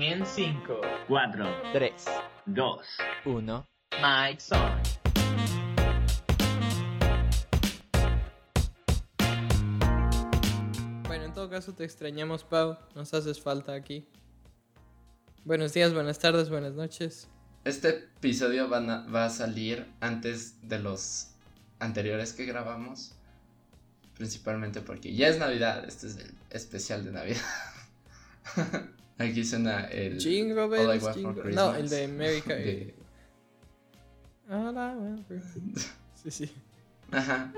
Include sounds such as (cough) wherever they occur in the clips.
En 5, 4, 3, 2, 1. Mike Son. Bueno, en todo caso te extrañamos, Pau. Nos haces falta aquí. Buenos días, buenas tardes, buenas noches. Este episodio van a- va a salir antes de los anteriores que grabamos. Principalmente porque ya es Navidad. Este es el especial de Navidad. (laughs) Aquí suena el. Jingle All I bells, Want for No, el de America. de- All I want for- Sí, sí. Ajá.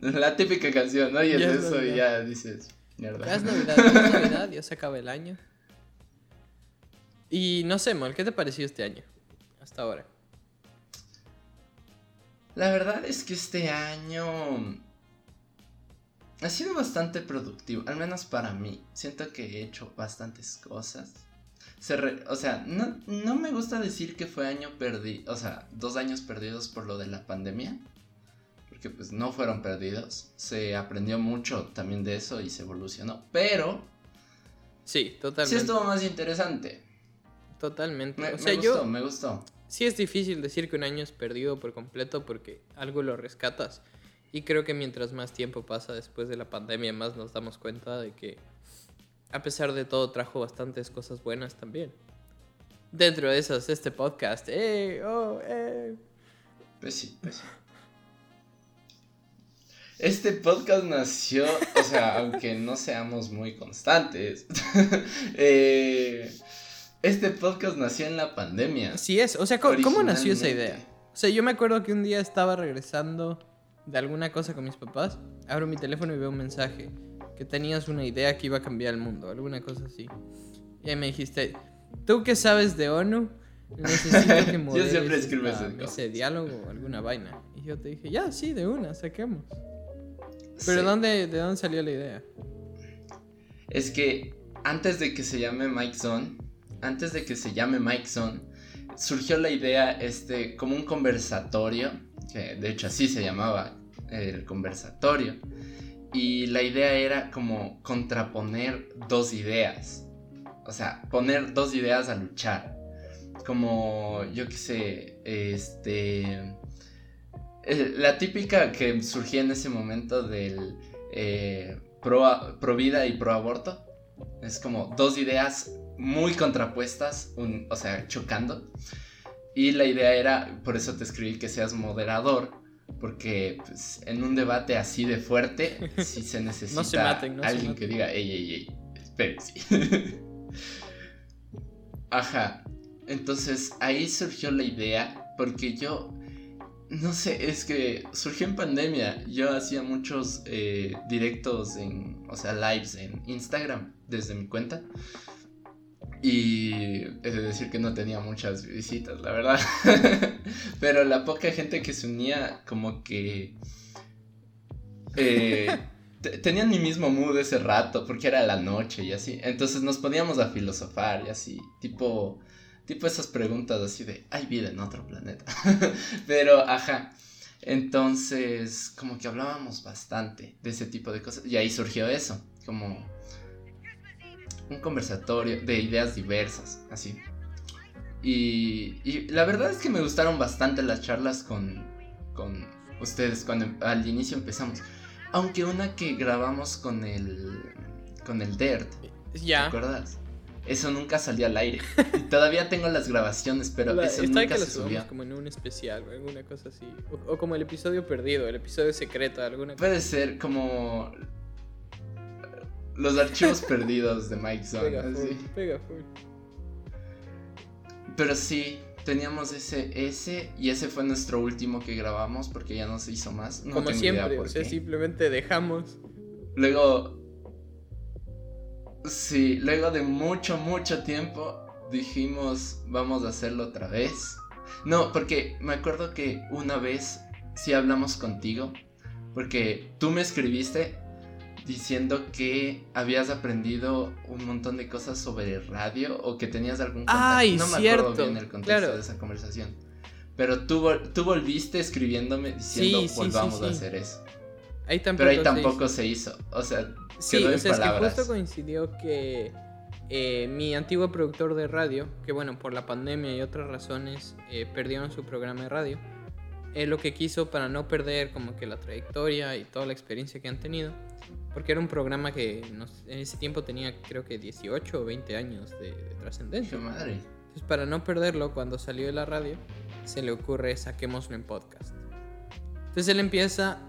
La típica canción, ¿no? Y es eso y Navidad. ya dices. Mierda. Ya es Navidad, ya es Navidad, ya se acaba el año. Y no sé, Mol, ¿qué te pareció este año? Hasta ahora. La verdad es que este año ha sido bastante productivo, al menos para mí. Siento que he hecho bastantes cosas. Se re- o sea, no, no me gusta decir que fue año perdido, o sea, dos años perdidos por lo de la pandemia. Porque pues no fueron perdidos. Se aprendió mucho también de eso y se evolucionó. Pero Sí, sí totalmente. estuvo más interesante. Totalmente. Me, o me sea, gustó, yo me gustó. sí es difícil decir que un año es perdido por completo porque algo lo rescatas. Y creo que mientras más tiempo pasa después de la pandemia, más nos damos cuenta de que a pesar de todo trajo bastantes cosas buenas también. Dentro de esas, este podcast. ¡Eh! ¡Oh! ¡Eh! Pues sí, pues sí. Este podcast nació, o sea, (laughs) aunque no seamos muy constantes, (laughs) eh, este podcast nació en la pandemia. Así es. O sea, ¿cómo, cómo nació esa idea? O sea, yo me acuerdo que un día estaba regresando de alguna cosa con mis papás. Abro mi teléfono y veo un mensaje. Que tenías una idea que iba a cambiar el mundo. Alguna cosa así. Y ahí me dijiste, ¿tú qué sabes de ONU? Necesito que (laughs) Yo siempre escribo de diálogo o alguna vaina. Y yo te dije, ya, sí, de una, saquemos. Pero Sí. ¿dónde, ¿de dónde salió la idea? Es que antes de que se llame Mike Zone, antes de que se llame Mike Zone, surgió la idea este como un conversatorio, que de hecho así se llamaba el conversatorio. Y la idea era como contraponer dos ideas. O sea, poner dos ideas a luchar. Como, yo qué sé, este... eh, La típica que surgía en ese momento del eh, pro, vida y pro aborto. Es como dos ideas muy contrapuestas, un- o sea, chocando. Y la idea era, por eso te escribí que seas moderador, porque pues, en un debate así de fuerte, (laughs) sí se necesita maten, no se alguien que diga, ey, ey, ey, espérense. (laughs) Ajá. Entonces ahí surgió la idea, porque yo, no sé, es que surgió en pandemia. Yo hacía muchos eh, directos en, o sea, lives en Instagram desde mi cuenta. Y de decir que no tenía muchas visitas, la verdad. (laughs) Pero la poca gente que se unía, como que. eh, (laughs) te- tenían mi mismo mood ese rato, porque era la noche y así. Entonces nos poníamos a filosofar y así. Tipo. Tipo esas preguntas así de. ¿Hay vida en otro planeta? (laughs) Pero, ajá. Entonces, como que hablábamos bastante de ese tipo de cosas. Y ahí surgió eso. Como un conversatorio de ideas diversas, así. Y, y la verdad es que me gustaron bastante las charlas con, con ustedes cuando em- al inicio empezamos. Aunque una que grabamos con el con el Dirt, ¿te Ya. acuerdas? Eso nunca salió al aire. Y todavía tengo las grabaciones, pero La- eso nunca que se subió. como en un especial o alguna cosa así. O, o como el episodio perdido, el episodio secreto, alguna cosa. Puede ser como los archivos perdidos de Mike Zone. Pega full, así. pega full. Pero sí, teníamos ese, ese y ese fue nuestro último que grabamos porque ya no se hizo más. No Como tengo idea siempre, por o sea, qué. simplemente dejamos. Luego, sí, luego de mucho, mucho tiempo dijimos vamos a hacerlo otra vez. No, porque me acuerdo que una vez sí hablamos contigo porque tú me escribiste diciendo que habías aprendido un montón de cosas sobre radio o que tenías algún contacto. Ay, no me cierto, acuerdo bien el contexto claro. de esa conversación. Pero tú, tú volviste escribiéndome diciendo Sí, sí, sí, volvamos a sí. hacer eso. Ahí Pero ahí se tampoco hizo. se hizo. O sea, Sí, quedó o en sea, es que palabras. justo coincidió que eh, mi antiguo productor de radio, que bueno, por la pandemia y otras razones eh, perdieron su programa de radio, él lo que quiso para no perder como que la trayectoria y toda la experiencia que han tenido, porque era un programa que nos- en ese tiempo tenía creo que 18 o 20 años de, de ¡Qué trascendencia. madre! Entonces, para no perderlo, cuando salió de la radio, se le ocurre saquémoslo en podcast. Entonces él empieza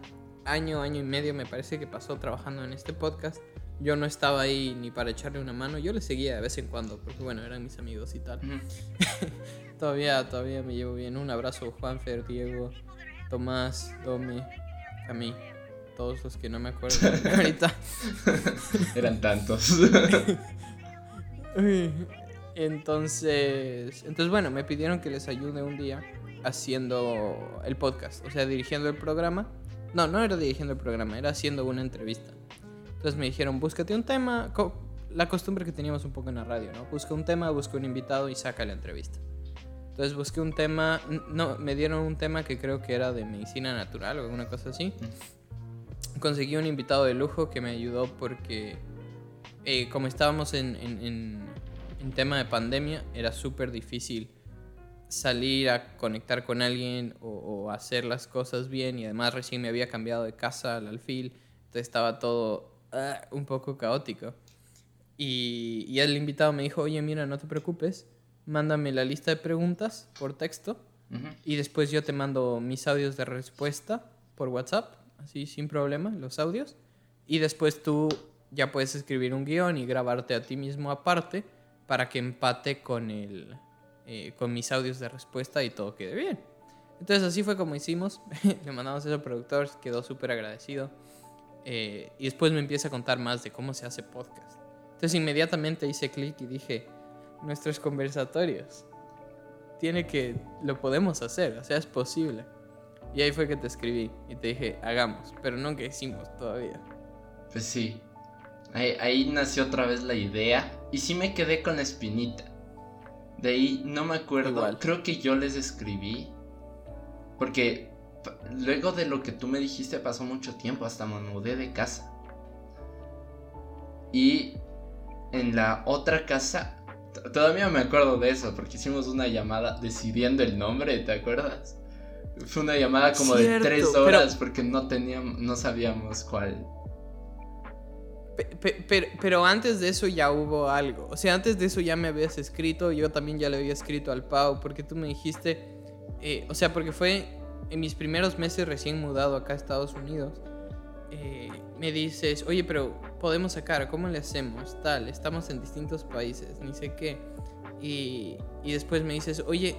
año, año y medio, me parece que pasó trabajando en este podcast. Yo no estaba ahí ni para echarle una mano, yo le seguía de vez en cuando, porque bueno, eran mis amigos y tal. (laughs) Todavía, todavía me llevo bien. Un abrazo, Juanfer, Diego, Tomás, Domi, Cami, todos los que no me acuerdo (laughs) ahorita. (laughs) Eran tantos. Entonces, entonces bueno, me pidieron que les ayude un día haciendo el podcast, o sea, dirigiendo el programa. No, no era dirigiendo el programa, era haciendo una entrevista. Entonces me dijeron, búscate un tema, la costumbre que teníamos un poco en la radio, ¿no? Busca un tema, busca un invitado y saca la entrevista. Entonces busqué un tema, no, me dieron un tema que creo que era de medicina natural o alguna cosa así. Conseguí un invitado de lujo que me ayudó porque eh, como estábamos en, en- en- en tema de pandemia, era súper difícil salir a conectar con alguien o, o hacer las cosas bien y además recién me había cambiado de casa al alfil, entonces estaba todo ah, un poco caótico. Y, y el invitado me dijo, oye, mira, no te preocupes, mándame la lista de preguntas por texto y después yo te mando mis audios de respuesta por WhatsApp, así sin problema, los audios. Y después tú ya puedes escribir un guion y grabarte a ti mismo aparte para que empate con, el, eh, con mis audios de respuesta y todo quede bien. Entonces así fue como hicimos. (laughs) Le mandamos eso al productor, quedó súper agradecido. Eh, y después me empieza a contar más de cómo se hace podcast. Entonces inmediatamente hice clic y dije, nuestros conversatorios tiene que lo podemos hacer, o sea, es posible. Y ahí fue que te escribí y te dije, hagamos, pero nunca hicimos todavía. Pues sí. Ahí, ahí nació otra vez la idea. Y sí me quedé con la espinita. De ahí no me acuerdo. Igual. Creo que yo les escribí. Porque luego de lo que tú me dijiste pasó mucho tiempo. Hasta me mudé de casa. Y en la otra casa. Todavía me acuerdo de eso. Porque hicimos una llamada decidiendo el nombre. ¿Te acuerdas? Fue una llamada como de Cierto, tres pero- horas. Porque no teníamos. No sabíamos cuál. Pe- pe- pero, pero antes de eso ya hubo algo. O sea, antes de eso ya me habías escrito, yo también ya le había escrito al Pau, porque tú me dijiste, eh, o sea, porque fue en mis primeros meses recién mudado acá a Estados Unidos. Eh, me dices, oye, pero podemos sacar, ¿cómo le hacemos? Tal, estamos en distintos países, ni sé qué. Y, y después me dices, oye,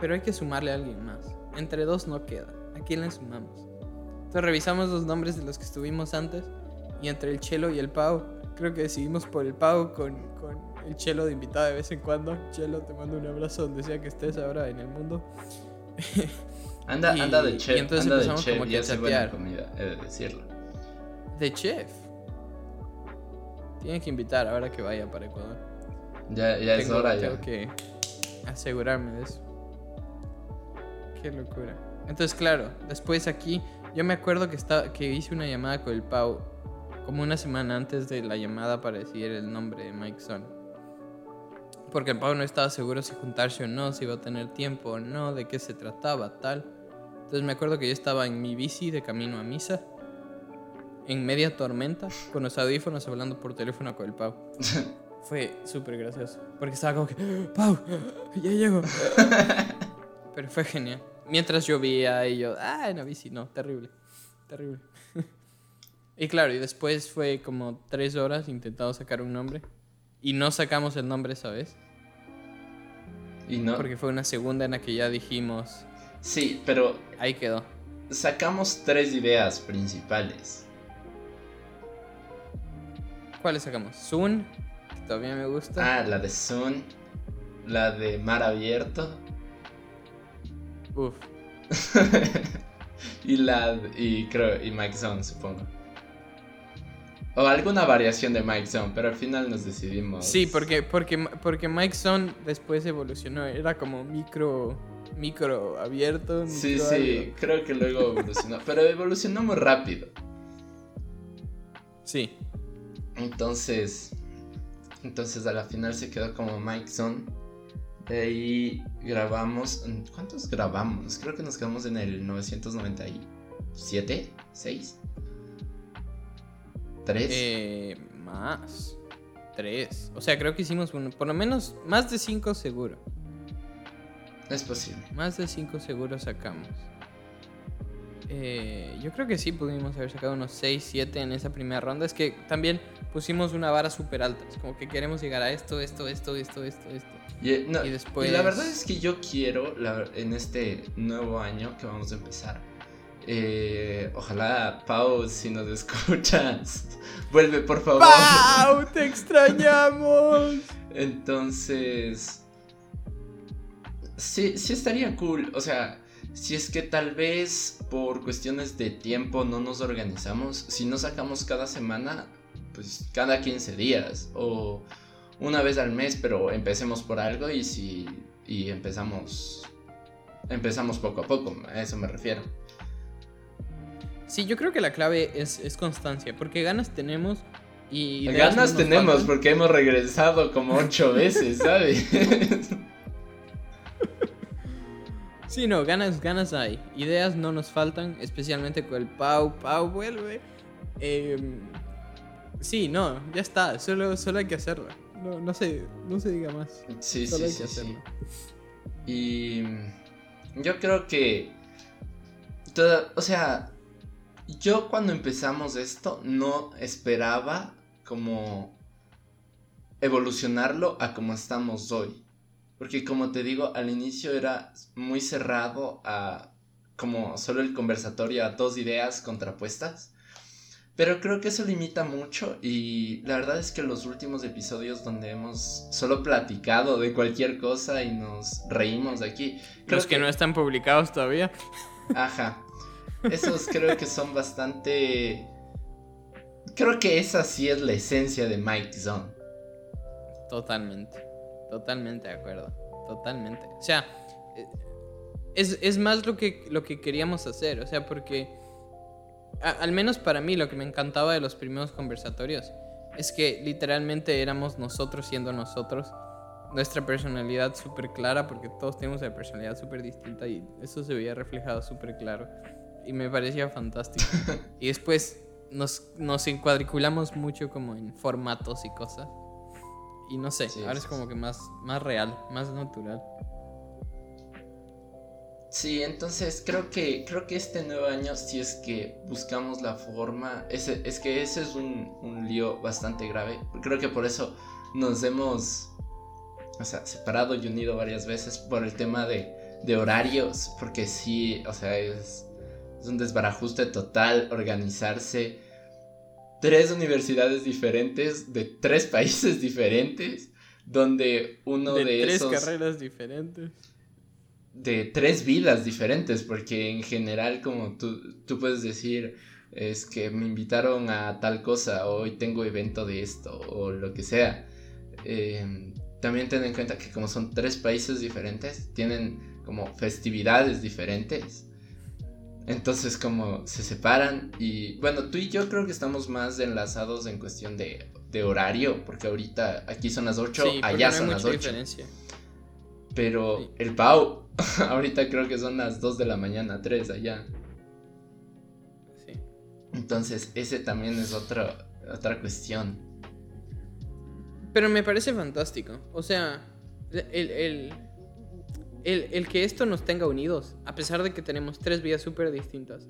pero hay que sumarle a alguien más. Entre dos no queda. ¿A quién le sumamos? Entonces revisamos los nombres de los que estuvimos antes y entre el Chelo y el Pau, creo que decidimos por el Pau con, con el Chelo de invitado de vez en cuando. Chelo, te mando un abrazo donde que estés ahora en el mundo. (laughs) Anda, Y- anda de y chef, entonces anda de empezamos chef como y que a chatear. comida, he de decirlo. De chef. Tienen que invitar ahora que vaya para Ecuador. Ya, ya es Tengo- hora tengo ya. que asegurarme de eso. Qué locura. Entonces, claro, después aquí, yo me acuerdo que, estaba, que hice una llamada con el Pau como una semana antes de la llamada para decir el nombre de Mike Son. Porque el Pau no estaba seguro si juntarse o no, si iba a tener tiempo o no, de qué se trataba, tal. Entonces me acuerdo que yo estaba en mi bici de camino a misa, en media tormenta, con los audífonos hablando por teléfono con el Pau. (laughs) Fue súper gracioso. Porque estaba como que, Pau, ya llego. Pero fue genial. Mientras llovía y yo, ah, en la bici, no, terrible. Terrible. (laughs) y claro, y después fue como tres horas intentando sacar un nombre. Y no sacamos el nombre esa vez. Y no. Porque fue una segunda en la que ya dijimos, Sí, pero ahí quedó. sacamos tres ideas principales. ¿Cuáles sacamos? Zoom, que todavía me gusta. Ah, la de Sun, la de Mar Abierto Uf. (laughs) y la y creo y Mike Zone, supongo. O alguna variación de Mike Zone, pero al final nos decidimos. Sí, porque, porque, porque Mike Son después evolucionó. Era como micro, micro abierto. Sí, micro sí, algo. creo que luego evolucionó, pero evolucionó muy rápido. Sí. Entonces, Entonces a la final se quedó como Mike Son. De ahí grabamos. ¿Cuántos grabamos? Creo que nos quedamos en el 997, 6. 3. Eh, más. 3. O sea, creo que hicimos uno, por lo menos más de 5 seguro. Es posible. Más de 5 seguro sacamos. Eh, yo creo que sí pudimos haber sacado unos 6, 7 en esa primera ronda. Es que también pusimos una vara súper alta. Es como que queremos llegar a esto, esto, esto, esto, esto, esto. Y, eh, no, Y después- y la verdad es que yo quiero, la- en este nuevo año que vamos a empezar, eh, ojalá, Pau, si nos (laughs) escuchas, vuelve por favor. ¡Pau! ¡Te extrañamos! (laughs) Entonces, sí, sí estaría cool. O sea, si es que tal vez por cuestiones de tiempo no nos organizamos, si no sacamos cada semana, pues cada 15 días o una vez al mes, pero empecemos por algo y si y empezamos empezamos poco a poco, a eso me refiero. Sí, yo creo que la clave es, es constancia. Porque ganas tenemos y. Ganas tenemos faltan. porque hemos regresado como ocho veces, ¿sabes? (laughs) Sí, no, ganas, ganas hay. Ideas no nos faltan, especialmente con el Pau. Pau vuelve. Em, sí, no, ya está. Solo, solo hay que hacerlo. No, no se, no se diga más. sí, Solo sí, hay sí, que sí. hacerlo. Y yo creo que toda, o sea, yo cuando empezamos esto no esperaba como evolucionarlo a como estamos hoy. Porque como te digo, al inicio era muy cerrado a como solo el conversatorio a dos ideas contrapuestas. Pero creo que eso limita mucho y la verdad es que los últimos episodios donde hemos solo platicado de cualquier cosa y nos reímos de aquí. Creo Los que no están publicados todavía. Ajá. Esos creo que son bastante... Creo que esa sí es la esencia de Mike Zone. Totalmente. Totalmente de acuerdo. Totalmente. O sea, eh, es, es más lo que, lo que queríamos hacer. O sea, porque. al menos para mí, lo que me encantaba de los primeros conversatorios es que literalmente éramos nosotros siendo nosotros. Nuestra personalidad súper clara, porque todos tenemos una personalidad súper distinta y eso se veía reflejado súper claro. Y me parecía fantástico. (laughs) y después nos, nos encuadriculamos mucho como en formatos y cosas. Y no sé, Sí, ahora sí, es como que más, más real, más natural. Sí, entonces creo que creo que este nuevo año si es que buscamos la forma, ese, es que ese es un, un lío bastante grave. Creo que por eso nos hemos o sea, separado y unido varias veces por el tema de, de horarios, porque sí, o sea, es, es un desbarajuste total organizarse tres universidades diferentes de tres países (laughs) diferentes, donde uno de, de tres esos carreras diferentes. de tres vidas diferentes, porque en general como tú, tú puedes decir, es que me invitaron a tal cosa, o hoy tengo evento de esto, o lo que sea. Eh, también ten en cuenta que como son tres países diferentes, tienen como festividades diferentes. Entonces como se separan y bueno, tú y yo creo que estamos más enlazados en cuestión de, de horario, porque ahorita aquí son las 8, Sí, porque allá no son las mucha 8. diferencia. Pero Sí. el Pau, (laughs) ahorita creo que son las 2 de la mañana, 3 allá. Sí. Entonces, ese también es otra, otra cuestión. Pero me parece fantástico. O sea, el, el, el, el que esto nos tenga unidos, a pesar de que tenemos tres vidas súper distintas,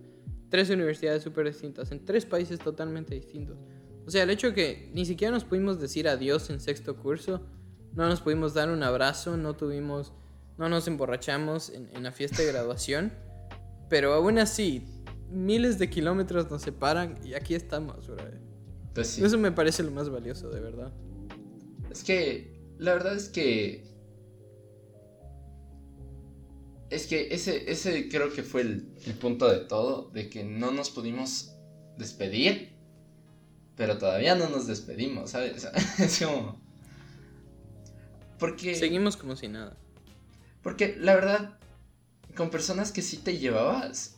tres universidades súper distintas, en tres países totalmente distintos. O sea, el hecho de que ni siquiera nos pudimos decir adiós en sexto curso, no nos pudimos dar un abrazo, no tuvimos, no nos emborrachamos en, en la fiesta de graduación, pero aún así, miles de kilómetros nos separan y aquí estamos, brother. Pues sí. Eso me parece lo más valioso, de verdad. Es que, la verdad es que... Es que ese, ese creo que fue el, el punto de todo, de que no nos pudimos despedir, pero todavía no nos despedimos, ¿sabes? (laughs) es como... Porque... Seguimos como si nada. Porque la verdad, con personas que sí te llevabas,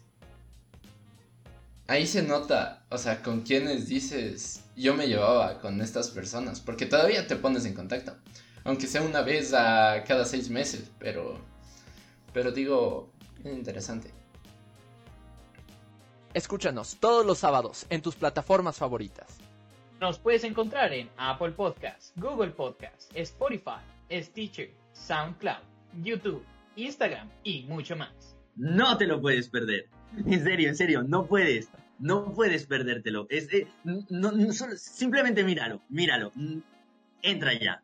ahí se nota, o sea, con quienes dices, yo me llevaba con estas personas, porque todavía te pones en contacto, aunque sea una vez a cada seis meses, pero, pero digo, es interesante. Escúchanos todos los sábados en tus plataformas favoritas. Nos puedes encontrar en Apple Podcasts, Google Podcasts, Spotify, Stitcher, SoundCloud, YouTube, Instagram y mucho más. No te lo puedes perder. (laughs) En serio, en serio, no puedes. No puedes perdértelo. Es, eh, no, no, solo- simplemente míralo, míralo. Entra ya.